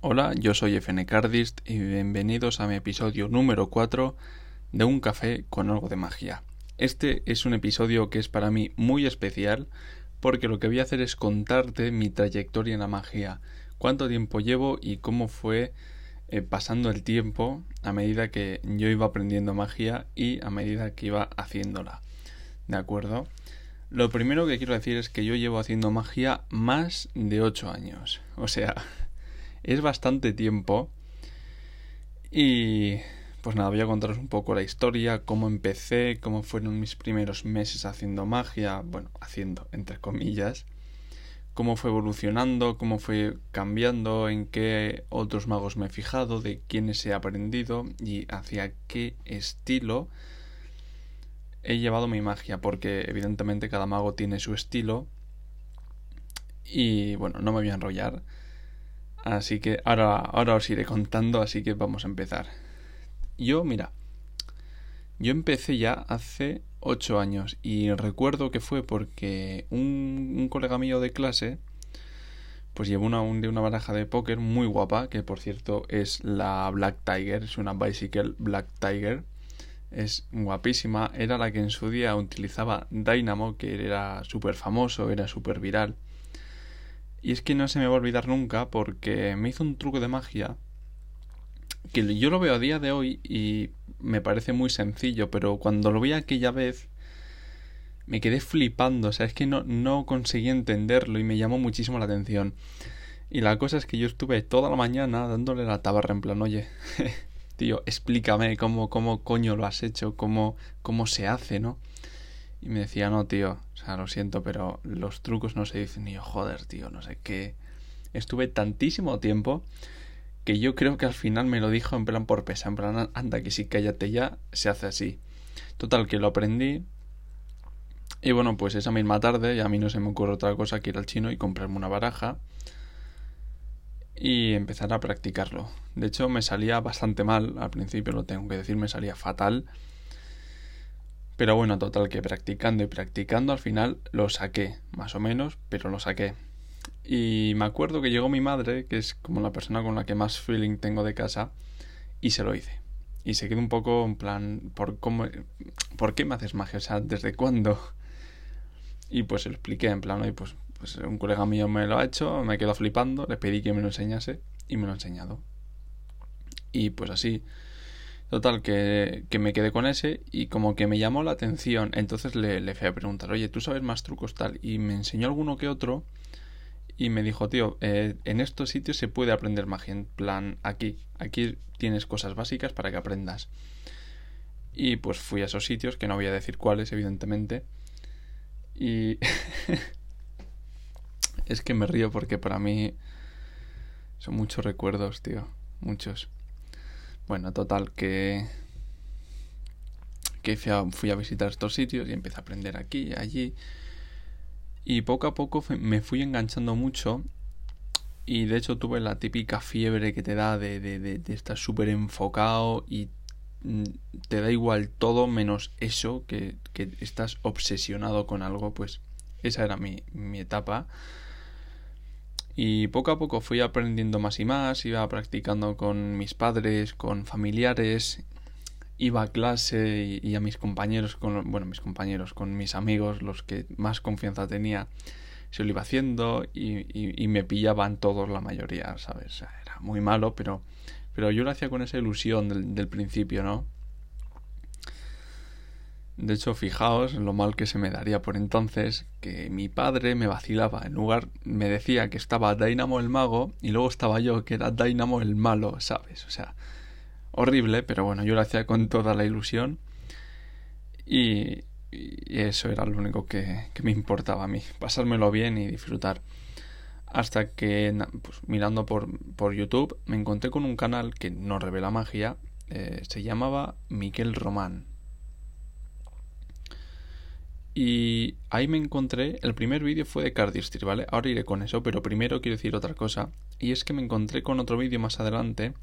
Hola, yo soy FN Cardist y bienvenidos a mi episodio número 4 de Un café con algo de magia. Este es un episodio que es para mí muy especial porque lo que voy a hacer es contarte mi trayectoria en la magia, cuánto tiempo llevo y cómo fue eh, pasando el tiempo a medida que yo iba aprendiendo magia y a medida que iba haciéndola. ¿De acuerdo? Lo primero que quiero decir es que yo llevo haciendo magia más de 8 años. O sea, es bastante tiempo. Y pues nada, voy a contaros un poco la historia, cómo empecé, cómo fueron mis primeros meses haciendo magia, bueno, haciendo entre comillas, cómo fue evolucionando, cómo fue cambiando, en qué otros magos me he fijado, de quiénes he aprendido y hacia qué estilo he llevado mi magia, porque evidentemente cada mago tiene su estilo. Y bueno, no me voy a enrollar. Así que ahora, ahora os iré contando, así que vamos a empezar. Yo, mira, yo empecé ya hace ocho años y recuerdo que fue porque un, colega mío de clase pues llevó una, una baraja de póker muy guapa, que por cierto es la Black Tiger, es una Bicycle Black Tiger. Es guapísima, era la que en su día utilizaba Dynamo, que era súper famoso, era súper viral. Y es que no se me va a olvidar nunca porque me hizo un truco de magia que yo lo veo a día de hoy y me parece muy sencillo, pero cuando lo vi aquella vez me quedé flipando, o sea, es que no, no conseguí entenderlo y me llamó muchísimo la atención. Y la cosa es que yo estuve toda la mañana dándole la tabarra en plan, oye, tío, explícame cómo, cómo coño lo has hecho, cómo, cómo se hace, ¿no? Y me decía, no, tío, o sea, lo siento, pero los trucos no se dicen. Yo, joder, tío, no sé qué. Estuve tantísimo tiempo que yo creo que al final me lo dijo en plan por pesa, en plan, anda, que sí, cállate ya, se hace así. Total, que lo aprendí. Y bueno, pues esa misma tarde, y a mí no se me ocurre otra cosa que ir al chino y comprarme una baraja y empezar a practicarlo. De hecho, me salía bastante mal, al principio lo tengo que decir, me salía fatal pero bueno, total que practicando y practicando al final lo saqué, más o menos, pero lo saqué. Y me acuerdo que llegó mi madre, que es como la persona con la que más feeling tengo de casa, y se lo hice. Y se quedó un poco en plan, ¿por, cómo, ¿por qué me haces magia? O sea, ¿desde cuándo? Y pues lo expliqué en plan, y pues, pues un colega mío me lo ha hecho, me quedó flipando, le pedí que me lo enseñase y me lo ha enseñado. Y pues así Total, que, que, me quedé con ese y como que me llamó la atención. Entonces le, le fui a preguntar, oye, ¿tú sabes más trucos tal? Y me enseñó alguno que otro y me dijo, tío, eh, en estos sitios se puede aprender magia. En plan, aquí, aquí tienes cosas básicas para que aprendas. Y pues fui a esos sitios, que no voy a decir cuáles, evidentemente. Y es que me río porque para mí son muchos recuerdos, tío. Muchos. Bueno, total, que, que fui a, visitar estos sitios y empecé a aprender aquí allí. Y poco a poco me fui enganchando mucho. Y de hecho tuve la típica fiebre que te da de, de, de, estar súper enfocado y mm, te da igual todo menos eso, que, que estás obsesionado con algo. Pues esa era mi, mi etapa. Y poco a poco fui aprendiendo más y más, iba practicando con mis padres, con familiares, iba a clase y, a mis compañeros, con, bueno, mis compañeros, con mis amigos, los que más confianza tenía, se lo iba haciendo y, y, me pillaban todos la mayoría, ¿sabes? Era muy malo, pero, pero yo lo hacía con esa ilusión del, del principio, ¿no? De hecho, fijaos lo mal que se me daría por entonces que mi padre me vacilaba. En lugar, me decía que estaba Dynamo el mago y luego estaba yo que era Dynamo el malo, ¿sabes? O sea, horrible, pero bueno, yo lo hacía con toda la ilusión y, eso era lo único que, me importaba a mí, pasármelo bien y disfrutar. Hasta que, pues, mirando por, por YouTube, me encontré con un canal que no revela magia, eh, se llamaba Miquel Román y ahí me encontré, el primer vídeo fue de Cardistry, ¿vale? Ahora iré con eso, pero primero quiero decir otra cosa. Y es que me encontré con otro vídeo más adelante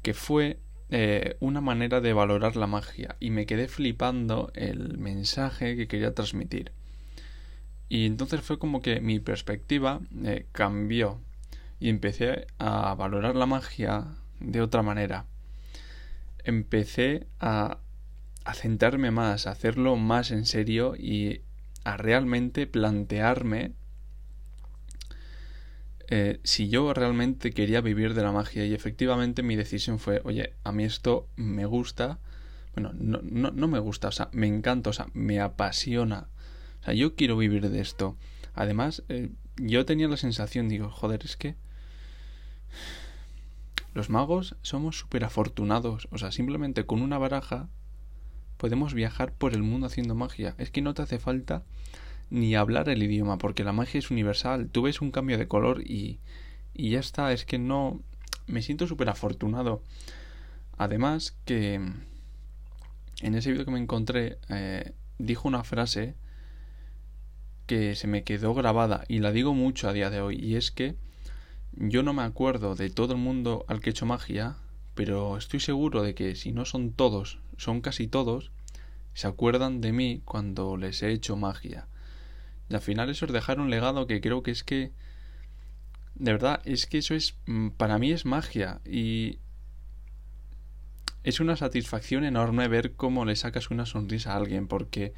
que fue eh, una manera de valorar la magia. Y me quedé flipando el mensaje que quería transmitir. Y entonces fue como que mi perspectiva eh, cambió. y empecé a valorar la magia de otra manera. Empecé a, a centrarme más, a hacerlo más en serio y a realmente plantearme eh, si yo realmente quería vivir de la magia. Y efectivamente mi decisión fue, oye, a mí esto me gusta, bueno, no, no, no me gusta, o sea, me encanta, o sea, me apasiona, o sea, yo quiero vivir de esto. Además, eh, yo tenía la sensación, digo, joder, es que los magos somos súper afortunados, o sea, simplemente con una baraja podemos viajar por el mundo haciendo magia. Es que no te hace falta ni hablar el idioma, porque la magia es universal. Tú ves un cambio de color y, y ya está. Es que no. Me siento súper afortunado. Además, que en ese vídeo que me encontré, eh, dijo una frase que se me quedó grabada y la digo mucho a día de hoy. Y es que yo no me acuerdo de todo el mundo al que he hecho magia, pero estoy seguro de que si no son todos, son casi todos, se acuerdan de mí cuando les he hecho magia. Y al final eso es dejar un legado que creo que es que... De verdad, es que eso es... Mm, para mí es magia. Y... Es una satisfacción enorme ver cómo le sacas una sonrisa a alguien. Porque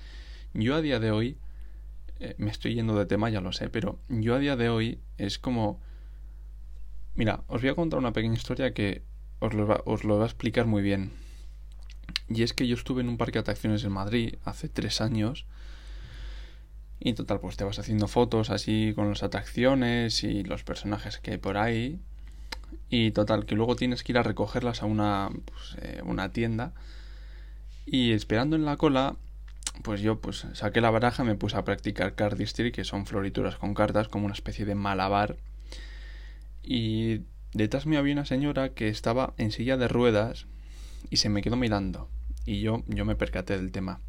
yo a día de hoy... Eh, me estoy yendo de tema, ya lo sé, pero yo a día de hoy es como... Mira, os voy a contar una pequeña historia que os lo, os lo va a explicar muy bien. Y es que yo estuve en un parque de atracciones en Madrid hace tres años y total, pues te vas haciendo fotos así con las atracciones y los personajes que hay por ahí. Y total, que luego tienes que ir a recogerlas a una, pues, eh, una tienda. Y esperando en la cola, pues yo pues saqué la baraja, me puse a practicar cardistry, que son florituras con cartas, como una especie de malabar. Y detrás me había una señora que estaba en silla de ruedas y se me quedó mirando. Y yo, yo me percaté del tema.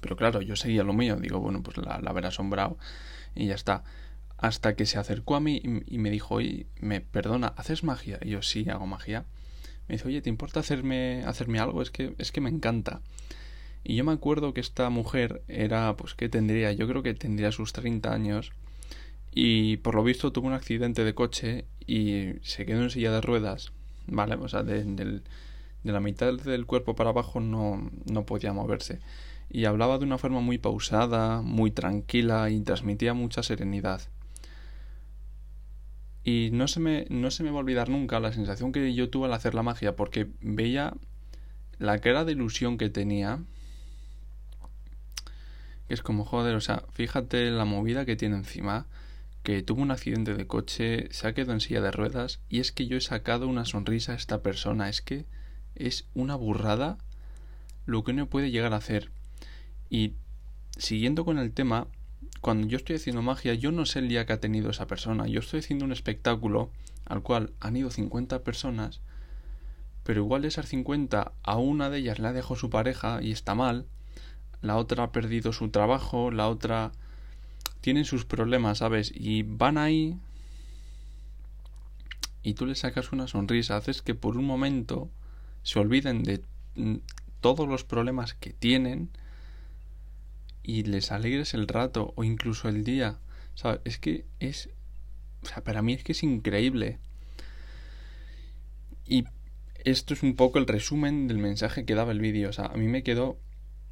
Pero claro, yo seguía lo mío. Digo, bueno, pues la, la habrá asombrado y ya está. Hasta que se acercó a mí y, me dijo, oye, me perdona, ¿haces magia? Y yo, sí, hago magia. Me dice, oye, ¿te importa hacerme, hacerme algo? Es que, es que me encanta. Y yo me acuerdo que esta mujer era, pues, ¿qué tendría? Yo creo que tendría sus 30 años. Y por lo visto tuvo un accidente de coche y se quedó en silla de ruedas. ¿Vale? O sea, de, la mitad del cuerpo para abajo no, no podía moverse y hablaba de una forma muy pausada, muy tranquila y transmitía mucha serenidad. Y no se me, no se me va a olvidar nunca la sensación que yo tuve al hacer la magia, porque veía la cara de ilusión que tenía. Que es como, joder, o sea, fíjate la movida que tiene encima, que tuvo un accidente de coche, se ha quedado en silla de ruedas, y es que yo he sacado una sonrisa a esta persona, es que es una burrada lo que uno puede llegar a hacer. Y siguiendo con el tema, cuando yo estoy haciendo magia, yo no sé el día que ha tenido esa persona. Yo estoy haciendo un espectáculo al cual han ido 50 personas, pero igual de esas 50 a una de ellas le ha dejado su pareja y está mal, la otra ha perdido su trabajo, la otra tienen sus problemas, ¿sabes? Y van ahí y tú le sacas una sonrisa, haces que por un momento se olviden de mm, todos los problemas que tienen y les alegres el rato o incluso el día. Sea, es que es... O sea, para mí es que es increíble. Y esto es un poco el resumen del mensaje que daba el vídeo. O sea, a mí me quedó...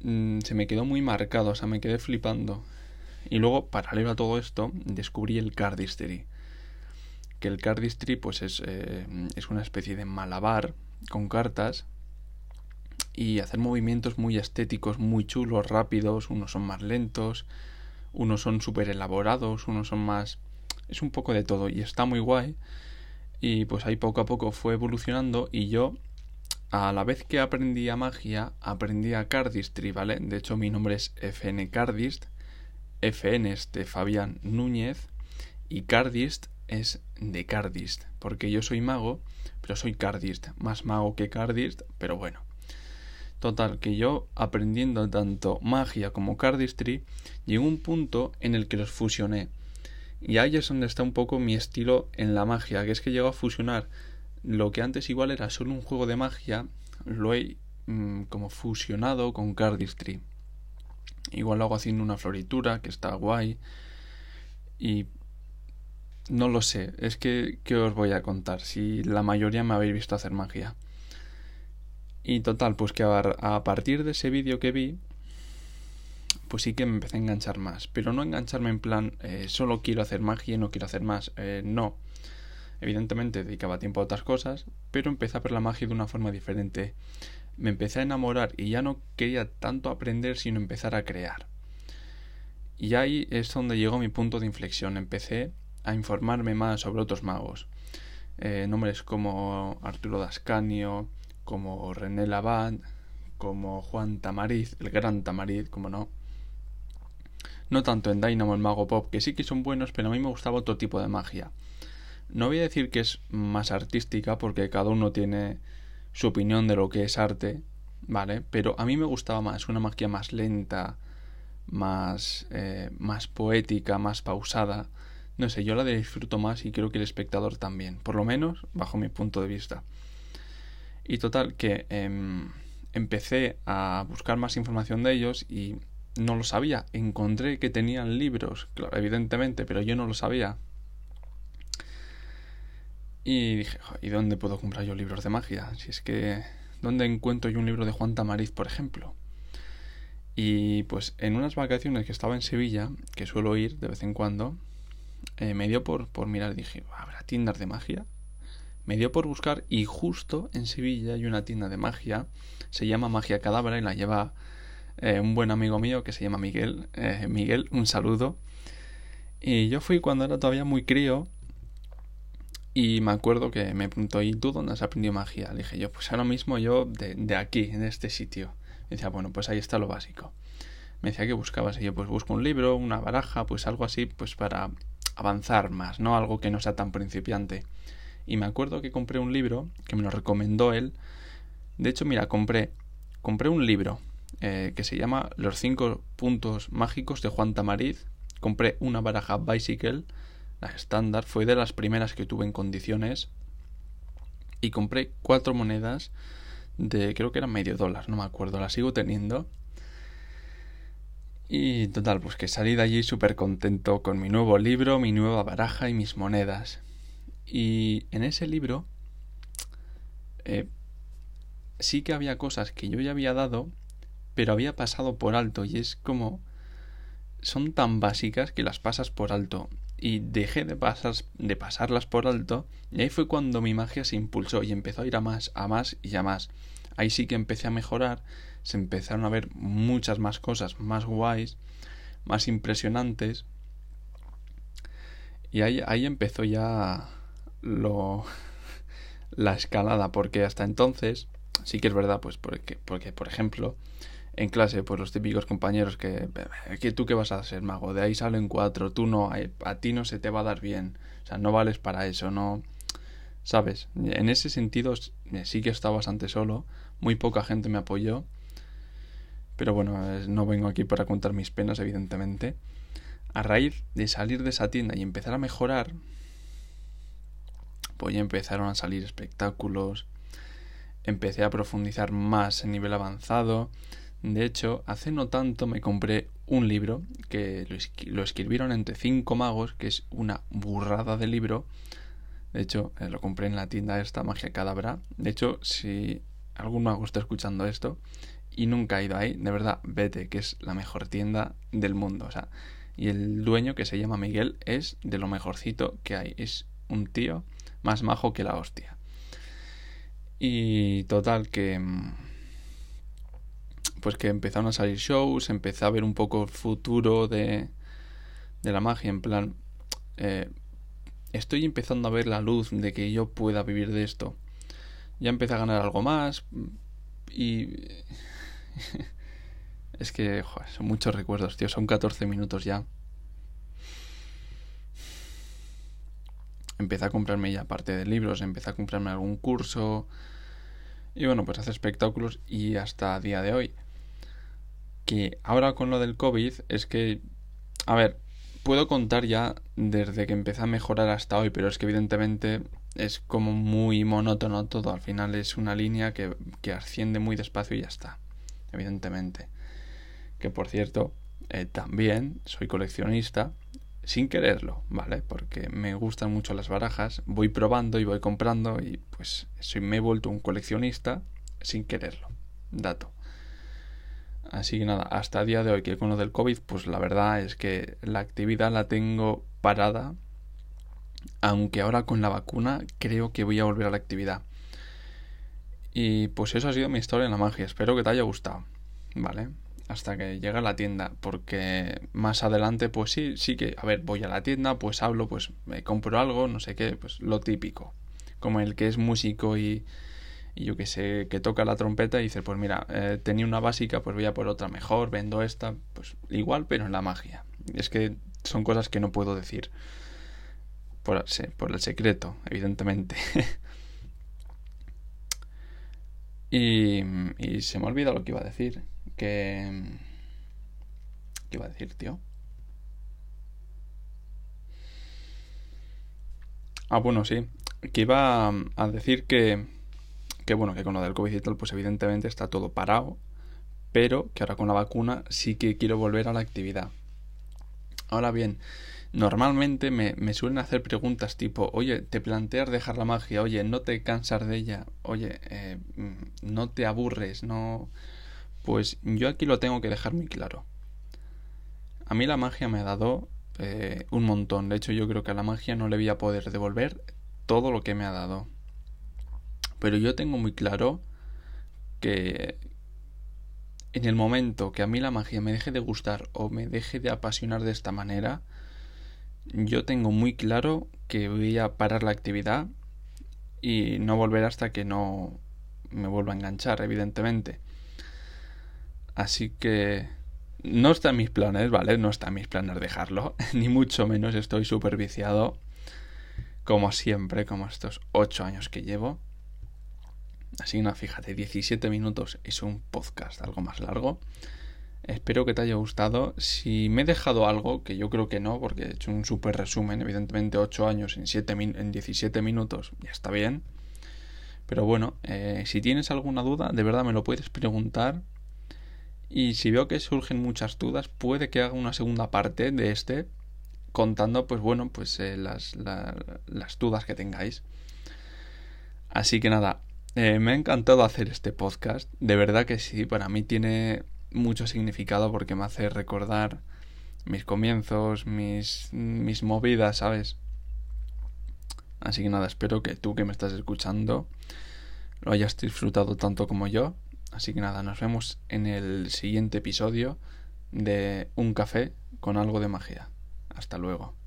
Mm, se me quedó muy marcado, o sea, me quedé flipando. Y luego, paralelo a todo esto, descubrí el cardistry. Que el cardistry, pues es, eh, es una especie de malabar con cartas y hacer movimientos muy estéticos, muy chulos, rápidos, unos son más lentos, unos son súper elaborados, unos son más... es un poco de todo y está muy guay y pues ahí poco a poco fue evolucionando y yo a la vez que aprendí a magia aprendí a cardistry, ¿vale? De hecho mi nombre es FN Cardist, FN es de Fabián Núñez y Cardist es de Cardist, porque yo soy mago, pero soy Cardist, más mago que Cardist, pero bueno. Total, que yo aprendiendo tanto magia como cardistry, llegó un punto en el que los fusioné. Y ahí es donde está un poco mi estilo en la magia, que es que llego a fusionar lo que antes igual era solo un juego de magia, lo he mm, como fusionado con cardistry. Igual lo hago haciendo una floritura, que está guay. Y no lo sé, es que, ¿qué os voy a contar? Si la mayoría me habéis visto hacer magia. Y total, pues que a, partir de ese vídeo que vi, pues sí que me empecé a enganchar más. Pero no engancharme en plan, eh, solo quiero hacer magia y no quiero hacer más. Eh, no. Evidentemente dedicaba tiempo a otras cosas, pero empecé a ver la magia de una forma diferente. Me empecé a enamorar y ya no quería tanto aprender, sino empezar a crear. Y ahí es donde llegó mi punto de inflexión. Empecé a informarme más sobre otros magos. Eh, nombres como Arturo Dascanio, como René Lavand, como Juan Tamariz, el gran Tamariz, como no. No tanto en Dynamo el mago pop, que sí que son buenos, pero a mí me gustaba otro tipo de magia. No voy a decir que es más artística, porque cada uno tiene su opinión de lo que es arte, ¿vale? Pero a mí me gustaba más, una magia más lenta, más, eh, más poética, más pausada. No sé, yo la disfruto más y creo que el espectador también, por lo menos bajo mi punto de vista. Y total, que em, empecé a buscar más información de ellos y no lo sabía. Encontré que tenían libros, claro, evidentemente, pero yo no lo sabía. Y dije, ¿y dónde puedo comprar yo libros de magia? Si es que, ¿dónde encuentro yo un libro de Juan Tamariz, por ejemplo? Y pues en unas vacaciones que estaba en Sevilla, que suelo ir de vez en cuando, eh, me dio por, por mirar, dije, ¿habrá tiendas de magia? Me dio por buscar y justo en Sevilla hay una tienda de magia, se llama Magia Cadabra y la lleva eh, un buen amigo mío que se llama Miguel. Eh, Miguel, un saludo. Y yo fui cuando era todavía muy crío y me acuerdo que me preguntó, ¿y tú dónde has aprendido magia? Le dije yo, pues ahora mismo yo de, de aquí, en este sitio. Me decía, bueno, pues ahí está lo básico. Me decía que buscabas y yo pues busco un libro, una baraja, pues algo así, pues para avanzar más, ¿no? Algo que no sea tan principiante. Y me acuerdo que compré un libro que me lo recomendó él. De hecho, mira, compré, compré un libro eh, que se llama Los cinco puntos mágicos de Juan Tamariz. Compré una baraja Bicycle, la estándar, fue de las primeras que tuve en condiciones. Y compré cuatro monedas de, creo que era medio dólar, no me acuerdo, la sigo teniendo. Y total, pues que salí de allí súper contento con mi nuevo libro, mi nueva baraja y mis monedas. Y en ese libro eh, sí que había cosas que yo ya había dado, pero había pasado por alto y es como son tan básicas que las pasas por alto y dejé de, pasar, de pasarlas por alto y ahí fue cuando mi magia se impulsó y empezó a ir a más, a más y a más. Ahí sí que empecé a mejorar, se empezaron a ver muchas más cosas más guays, más impresionantes y ahí, ahí empezó ya lo la escalada porque hasta entonces sí que es verdad pues porque porque por ejemplo en clase pues los típicos compañeros que que tú qué vas a hacer mago de ahí salen cuatro tú no a ti no se te va a dar bien. O sea no vales para eso no sabes en ese sentido sí que estaba bastante solo muy poca gente me apoyó pero bueno no vengo aquí para contar mis penas evidentemente. A raíz de salir de esa tienda y empezar a mejorar pues ya empezaron a salir espectáculos, empecé a profundizar más en nivel avanzado. De hecho, hace no tanto me compré un libro que lo, escribieron entre cinco magos, que es una burrada de libro. De hecho, eh, lo compré en la tienda esta Magia Cadabra. De hecho, si algún mago está escuchando esto y nunca ha ido ahí, de verdad, vete, que es la mejor tienda del mundo. O sea, y el dueño, que se llama Miguel, es de lo mejorcito que hay. Es un tío más majo que la hostia. Y total que... Pues que empezaron a salir shows, empecé a ver un poco el futuro de, de la magia, en plan... Eh, estoy empezando a ver la luz de que yo pueda vivir de esto. Ya empecé a ganar algo más y... es que son muchos recuerdos, tío, son 14 minutos ya. empecé a comprarme ya parte de libros, empecé a comprarme algún curso y bueno, pues hacer espectáculos y hasta día de hoy. Que ahora con lo del COVID es que, a ver, puedo contar ya desde que empecé a mejorar hasta hoy, pero es que evidentemente es como muy monótono todo. Al final es una línea que, que asciende muy despacio y ya está, evidentemente. Que por cierto, eh, también soy coleccionista sin quererlo, ¿vale? Porque me gustan mucho las barajas, voy probando y voy comprando y pues soy, me he vuelto un coleccionista sin quererlo. Dato. Así que nada, hasta el día de hoy que con lo del COVID, pues la verdad es que la actividad la tengo parada, aunque ahora con la vacuna creo que voy a volver a la actividad. Y pues eso ha sido mi historia en la magia, espero que te haya gustado, ¿vale? hasta que llega a la tienda, porque más adelante, pues sí, sí que, a ver, voy a la tienda, pues hablo, pues me compro algo, no sé qué, pues lo típico, como el que es músico y, yo que sé, que toca la trompeta y dice, pues mira, eh, tenía una básica, pues voy a por otra mejor, vendo esta, pues igual, pero en la magia. Es que son cosas que no puedo decir. Por, por el secreto, evidentemente. y, y se me olvida lo que iba a decir que... ¿Qué iba a decir, tío? Ah, bueno, sí. Que iba a decir que, que bueno, que con lo del COVID y tal, pues evidentemente está todo parado, pero que ahora con la vacuna sí que quiero volver a la actividad. Ahora bien, normalmente me, me, suelen hacer preguntas tipo, oye, ¿te planteas dejar la magia? Oye, ¿no te cansas de ella? Oye, eh, ¿no te aburres? ¿No, pues yo aquí lo tengo que dejar muy claro. A mí la magia me ha dado eh, un montón. De hecho, yo creo que a la magia no le voy a poder devolver todo lo que me ha dado. Pero yo tengo muy claro que en el momento que a mí la magia me deje de gustar o me deje de apasionar de esta manera, yo tengo muy claro que voy a parar la actividad y no volver hasta que no me vuelva a enganchar, evidentemente. Así que no está en mis planes, ¿vale? No está en mis planes dejarlo, ni mucho menos estoy súper viciado, como siempre, como estos 8 años que llevo. Así que fíjate, 17 minutos es un podcast algo más largo. Espero que te haya gustado. Si me he dejado algo, que yo creo que no, porque he hecho un súper resumen, evidentemente 8 años en, 7 en 17 minutos, ya está bien. Pero bueno, eh, si tienes alguna duda, de verdad me lo puedes preguntar y si veo que surgen muchas dudas, puede que haga una segunda parte de este contando, pues bueno, pues eh, las, las, dudas que tengáis. Así que nada, eh, me ha encantado hacer este podcast. De verdad que sí, para mí tiene mucho significado porque me hace recordar mis comienzos, mis, mis movidas, ¿sabes? Así que nada, espero que tú que me estás escuchando lo hayas disfrutado tanto como yo Así que nada, nos vemos en el siguiente episodio de Un café con algo de magia. Hasta luego.